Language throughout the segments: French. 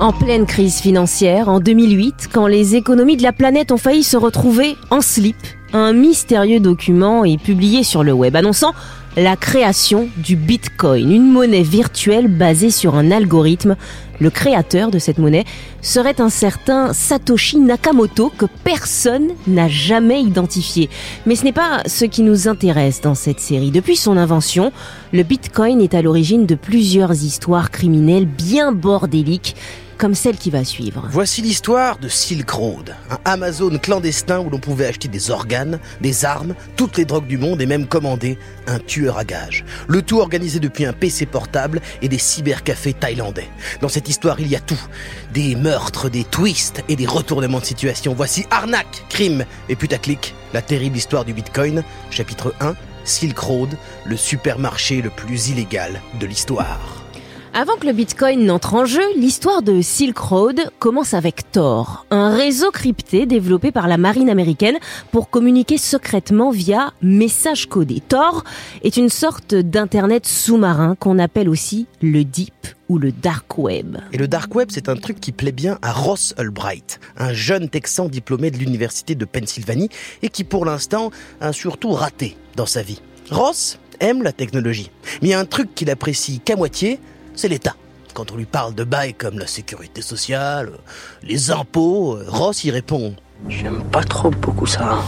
En pleine crise financière, en 2008, quand les économies de la planète ont failli se retrouver en slip, un mystérieux document est publié sur le web annonçant la création du Bitcoin, une monnaie virtuelle basée sur un algorithme. Le créateur de cette monnaie serait un certain Satoshi Nakamoto que personne n'a jamais identifié. Mais ce n'est pas ce qui nous intéresse dans cette série. Depuis son invention, le Bitcoin est à l'origine de plusieurs histoires criminelles bien bordéliques comme celle qui va suivre. Voici l'histoire de Silk Road, un Amazon clandestin où l'on pouvait acheter des organes, des armes, toutes les drogues du monde et même commander un tueur à gages. Le tout organisé depuis un PC portable et des cybercafés thaïlandais. Dans cette histoire, il y a tout. Des meurtres, des twists et des retournements de situation. Voici arnaque, crime et putaclic, la terrible histoire du Bitcoin, chapitre 1, Silk Road, le supermarché le plus illégal de l'histoire. Avant que le Bitcoin n'entre en jeu, l'histoire de Silk Road commence avec Tor, un réseau crypté développé par la marine américaine pour communiquer secrètement via messages codés. Tor est une sorte d'internet sous-marin qu'on appelle aussi le Deep ou le Dark Web. Et le Dark Web, c'est un truc qui plaît bien à Ross Albright, un jeune Texan diplômé de l'université de Pennsylvanie et qui pour l'instant a surtout raté dans sa vie. Ross aime la technologie, mais il y a un truc qu'il apprécie qu'à moitié, c'est l'État. Quand on lui parle de bails comme la sécurité sociale, les impôts, Ross y répond J'aime pas trop beaucoup ça.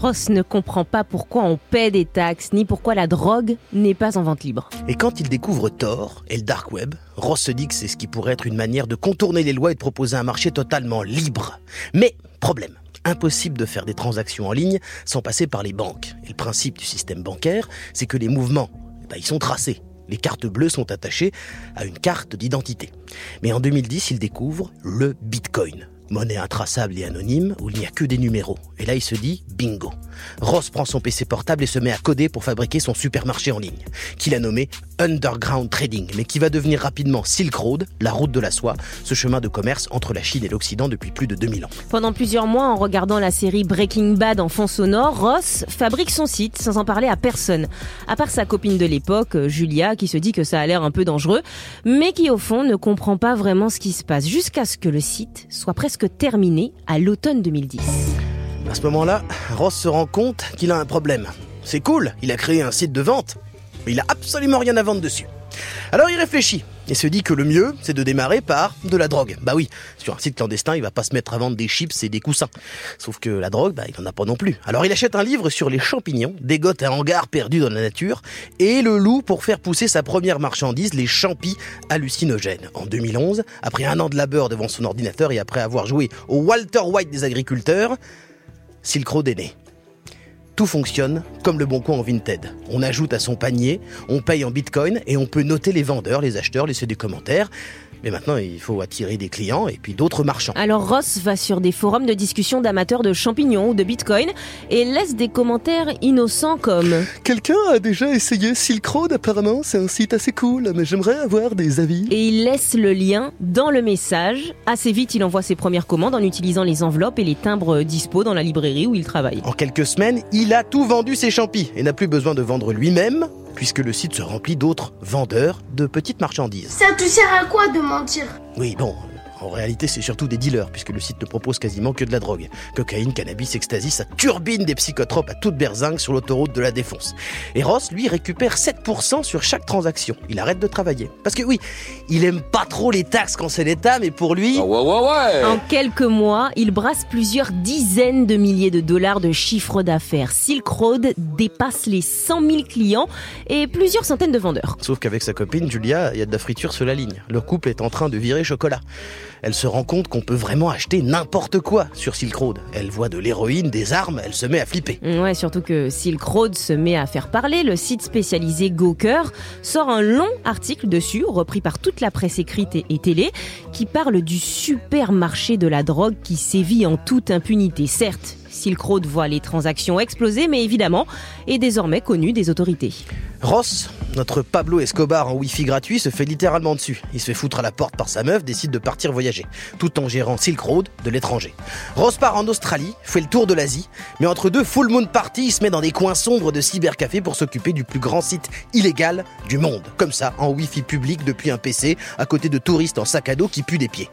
Ross ne comprend pas pourquoi on paie des taxes, ni pourquoi la drogue n'est pas en vente libre. Et quand il découvre Tor et le Dark Web, Ross se dit que c'est ce qui pourrait être une manière de contourner les lois et de proposer un marché totalement libre. Mais, problème, impossible de faire des transactions en ligne sans passer par les banques. Et le principe du système bancaire, c'est que les mouvements, bah, ils sont tracés. Les cartes bleues sont attachées à une carte d'identité. Mais en 2010, il découvre le Bitcoin, monnaie intraçable et anonyme où il n'y a que des numéros. Et là, il se dit bingo. Ross prend son PC portable et se met à coder pour fabriquer son supermarché en ligne, qu'il a nommé Underground Trading, mais qui va devenir rapidement Silk Road, la route de la soie, ce chemin de commerce entre la Chine et l'Occident depuis plus de 2000 ans. Pendant plusieurs mois, en regardant la série Breaking Bad en fond sonore, Ross fabrique son site sans en parler à personne, à part sa copine de l'époque, Julia, qui se dit que ça a l'air un peu dangereux, mais qui au fond ne comprend pas vraiment ce qui se passe, jusqu'à ce que le site soit presque terminé à l'automne 2010. À ce moment-là, Ross se rend compte qu'il a un problème. C'est cool, il a créé un site de vente, mais il a absolument rien à vendre dessus. Alors il réfléchit et se dit que le mieux, c'est de démarrer par de la drogue. Bah oui, sur un site clandestin, il va pas se mettre à vendre des chips et des coussins. Sauf que la drogue, bah, il en a pas non plus. Alors il achète un livre sur les champignons, dégote un hangar perdu dans la nature, et le loup pour faire pousser sa première marchandise, les champis hallucinogènes. En 2011, après un an de labeur devant son ordinateur et après avoir joué au Walter White des agriculteurs, Silk Road est né. Tout fonctionne comme le bon coin en Vinted. On ajoute à son panier, on paye en bitcoin et on peut noter les vendeurs, les acheteurs, laisser des commentaires. Mais maintenant, il faut attirer des clients et puis d'autres marchands. Alors Ross va sur des forums de discussion d'amateurs de champignons ou de bitcoin et laisse des commentaires innocents comme Quelqu'un a déjà essayé Silk Road apparemment, c'est un site assez cool, mais j'aimerais avoir des avis. Et il laisse le lien dans le message. Assez vite, il envoie ses premières commandes en utilisant les enveloppes et les timbres dispo dans la librairie où il travaille. En quelques semaines, il a tout vendu ses champis et n'a plus besoin de vendre lui-même puisque le site se remplit d'autres vendeurs de petites marchandises. Ça te sert à quoi de mentir? Oui, bon, en réalité, c'est surtout des dealers, puisque le site ne propose quasiment que de la drogue. Cocaïne, cannabis, ecstasy, ça turbine des psychotropes à toute berzingue sur l'autoroute de la Défense. Et Ross, lui, récupère 7% sur chaque transaction. Il arrête de travailler. Parce que oui, il aime pas trop les taxes quand c'est l'État, mais pour lui... Ah ouais, ouais, ouais. En quelques mois, il brasse plusieurs dizaines de milliers de dollars de chiffre d'affaires. Silk Road dépasse les 100 000 clients et plusieurs centaines de vendeurs. Sauf qu'avec sa copine, Julia, il y a de la friture sur la ligne. Leur couple est en train de virer chocolat elle se rend compte qu'on peut vraiment acheter n'importe quoi sur Silk Road. Elle voit de l'héroïne, des armes, elle se met à flipper. Ouais, surtout que Silk Road se met à faire parler. Le site spécialisé Gawker sort un long article dessus, repris par toute la presse écrite et télé, qui parle du supermarché de la drogue qui sévit en toute impunité. Certes, Silk Road voit les transactions exploser, mais évidemment est désormais connu des autorités. Ross notre Pablo Escobar en wifi gratuit se fait littéralement dessus. Il se fait foutre à la porte par sa meuf, décide de partir voyager, tout en gérant Silk Road de l'étranger. Ross part en Australie, fait le tour de l'Asie, mais entre deux full moon parties, il se met dans des coins sombres de cybercafé pour s'occuper du plus grand site illégal du monde. Comme ça, en wifi public depuis un PC, à côté de touristes en sac à dos qui puent des pieds.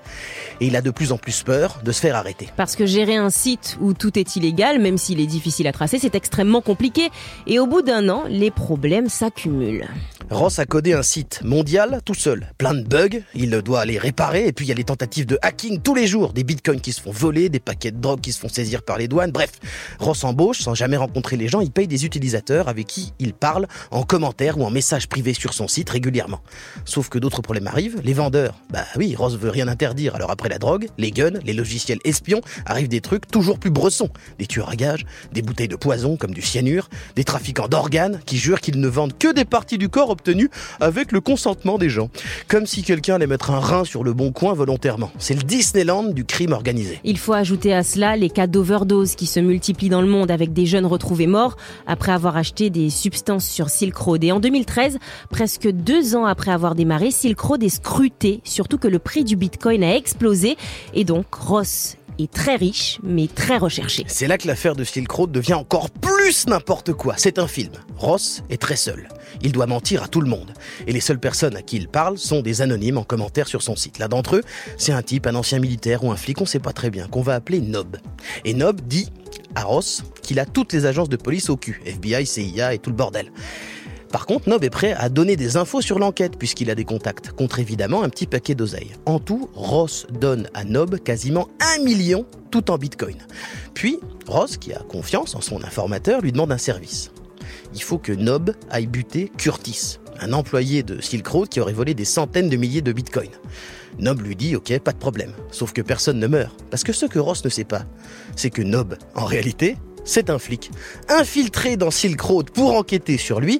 Et il a de plus en plus peur de se faire arrêter. Parce que gérer un site où tout est illégal, même s'il est difficile à tracer, c'est extrêmement compliqué. Et au bout d'un an, les problèmes s'accumulent. Yeah. Ross a codé un site mondial tout seul. Plein de bugs, il doit les réparer, et puis il y a les tentatives de hacking tous les jours, des bitcoins qui se font voler, des paquets de drogue qui se font saisir par les douanes, bref. Ross embauche, sans jamais rencontrer les gens, il paye des utilisateurs avec qui il parle en commentaire ou en message privé sur son site régulièrement. Sauf que d'autres problèmes arrivent, les vendeurs, bah oui, Ross veut rien interdire, alors après la drogue, les guns, les logiciels espions, arrivent des trucs toujours plus bressons. Des tueurs à gages, des bouteilles de poison comme du cyanure, des trafiquants d'organes qui jurent qu'ils ne vendent que des parties du corps obtenues avec le consentement des gens. Comme si quelqu'un allait mettre un rein sur le bon coin volontairement. C'est le Disneyland du crime organisé. Il faut ajouter à cela les cas d'overdose qui se multiplient dans le monde avec des jeunes retrouvés morts après avoir acheté des substances sur Silk Road. Et en 2013, presque deux ans après avoir démarré, Silk Road est scruté, surtout que le prix du bitcoin a explosé. Et donc, Ross est très riche, mais très recherché. C'est là que l'affaire de Silk Road devient encore plus n'importe quoi. C'est un film. Ross est très seul. Il doit mentir à tout le monde. Et les seules personnes à qui il parle sont des anonymes en commentaire sur son site. L'un d'entre eux, c'est un type, un ancien militaire ou un flic, on sait pas très bien, qu'on va appeler Nob. Et Nob dit à Ross qu'il a toutes les agences de police au cul, FBI, CIA et tout le bordel. Par contre, Nob est prêt à donner des infos sur l'enquête puisqu'il a des contacts, contre évidemment un petit paquet d'oseille. En tout, Ross donne à Nob quasiment un million tout en bitcoin. Puis, Ross, qui a confiance en son informateur, lui demande un service. Il faut que Nob aille buter Curtis, un employé de Silk Road qui aurait volé des centaines de milliers de bitcoins. Nob lui dit ok, pas de problème, sauf que personne ne meurt. Parce que ce que Ross ne sait pas, c'est que Nob, en réalité, c'est un flic, infiltré dans Silk Road pour enquêter sur lui,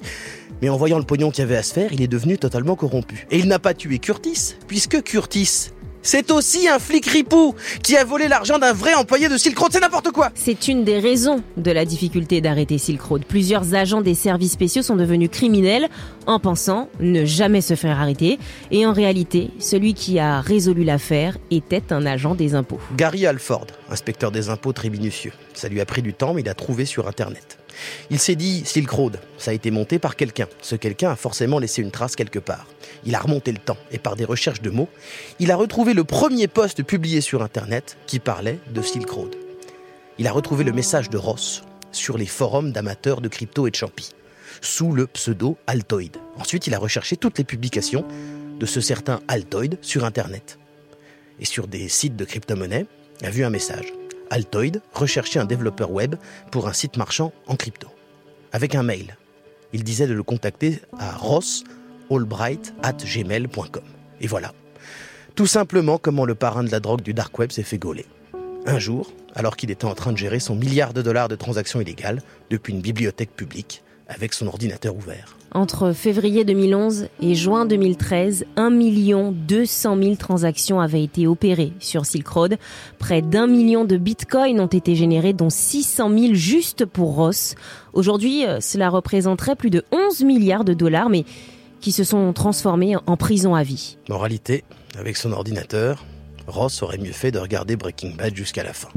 mais en voyant le pognon qu'il y avait à se faire, il est devenu totalement corrompu. Et il n'a pas tué Curtis, puisque Curtis, c'est aussi un flic ripou qui a volé l'argent d'un vrai employé de Silk Road, c'est n'importe quoi C'est une des raisons de la difficulté d'arrêter Silk Road. Plusieurs agents des services spéciaux sont devenus criminels en pensant ne jamais se faire arrêter. Et en réalité, celui qui a résolu l'affaire était un agent des impôts. Gary Alford, inspecteur des impôts très minutieux. Ça lui a pris du temps, mais il a trouvé sur Internet. Il s'est dit Silk Road, ça a été monté par quelqu'un. Ce quelqu'un a forcément laissé une trace quelque part. Il a remonté le temps et par des recherches de mots, il a retrouvé le premier post publié sur Internet qui parlait de Silk Road. Il a retrouvé le message de Ross sur les forums d'amateurs de crypto et de champi, sous le pseudo Altoid. Ensuite, il a recherché toutes les publications de ce certain Altoid sur Internet. Et sur des sites de crypto-monnaie, a vu un message. Altoid recherchait un développeur web pour un site marchand en crypto. Avec un mail. Il disait de le contacter à rossallbright.gmail.com. Et voilà. Tout simplement comment le parrain de la drogue du dark web s'est fait gauler. Un jour, alors qu'il était en train de gérer son milliard de dollars de transactions illégales depuis une bibliothèque publique, avec son ordinateur ouvert. Entre février 2011 et juin 2013, 1 200 000 transactions avaient été opérées sur Silk Road. Près d'un million de bitcoins ont été générés, dont 600 000 juste pour Ross. Aujourd'hui, euh, cela représenterait plus de 11 milliards de dollars, mais qui se sont transformés en prison à vie. Moralité, avec son ordinateur, Ross aurait mieux fait de regarder Breaking Bad jusqu'à la fin.